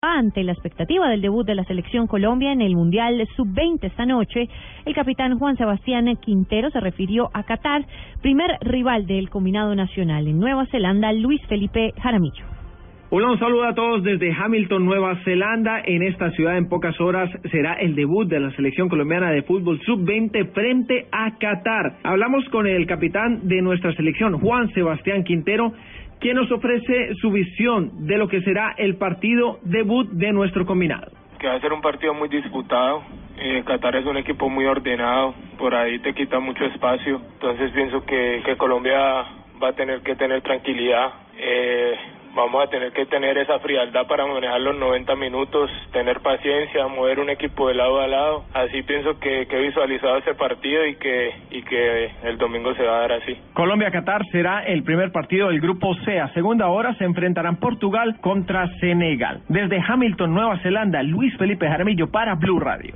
Ante la expectativa del debut de la selección Colombia en el Mundial Sub-20 esta noche, el capitán Juan Sebastián Quintero se refirió a Qatar, primer rival del combinado nacional en Nueva Zelanda, Luis Felipe Jaramillo. Hola, un saludo a todos desde Hamilton, Nueva Zelanda. En esta ciudad en pocas horas será el debut de la selección colombiana de fútbol sub-20 frente a Qatar. Hablamos con el capitán de nuestra selección, Juan Sebastián Quintero, quien nos ofrece su visión de lo que será el partido debut de nuestro combinado. Que va a ser un partido muy disputado. Eh, Qatar es un equipo muy ordenado, por ahí te quita mucho espacio. Entonces pienso que, que Colombia va a tener que tener tranquilidad. Eh, vamos a tener que tener esa frialdad para manejar los 90 minutos, tener paciencia, mover un equipo de lado a lado. Así pienso que, que he visualizado ese partido y que, y que el domingo se va a dar así. Colombia-Qatar será el primer partido del grupo C. A segunda hora se enfrentarán Portugal contra Senegal. Desde Hamilton, Nueva Zelanda, Luis Felipe Jaramillo para Blue Radio.